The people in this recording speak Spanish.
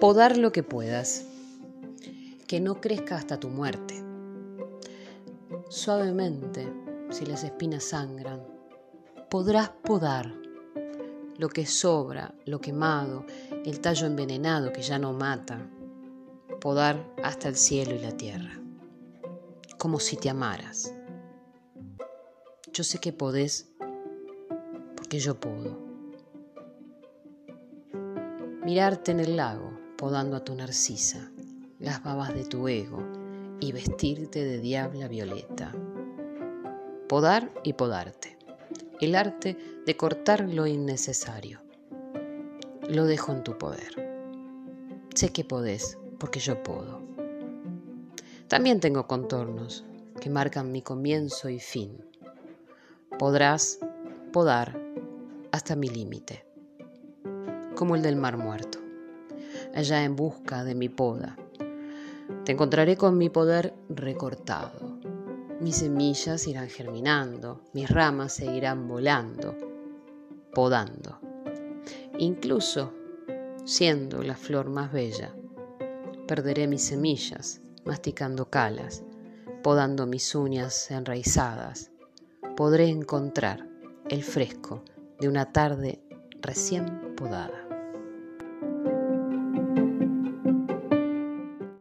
Podar lo que puedas, que no crezca hasta tu muerte. Suavemente, si las espinas sangran, podrás podar lo que sobra, lo quemado, el tallo envenenado que ya no mata, podar hasta el cielo y la tierra, como si te amaras. Yo sé que podés porque yo puedo. Mirarte en el lago, podando a tu narcisa, las babas de tu ego y vestirte de diabla violeta. Podar y podarte. El arte de cortar lo innecesario. Lo dejo en tu poder. Sé que podés, porque yo puedo. También tengo contornos que marcan mi comienzo y fin. Podrás podar hasta mi límite como el del mar muerto, allá en busca de mi poda. Te encontraré con mi poder recortado. Mis semillas irán germinando, mis ramas seguirán volando, podando. Incluso, siendo la flor más bella, perderé mis semillas, masticando calas, podando mis uñas enraizadas. Podré encontrar el fresco de una tarde recién podada.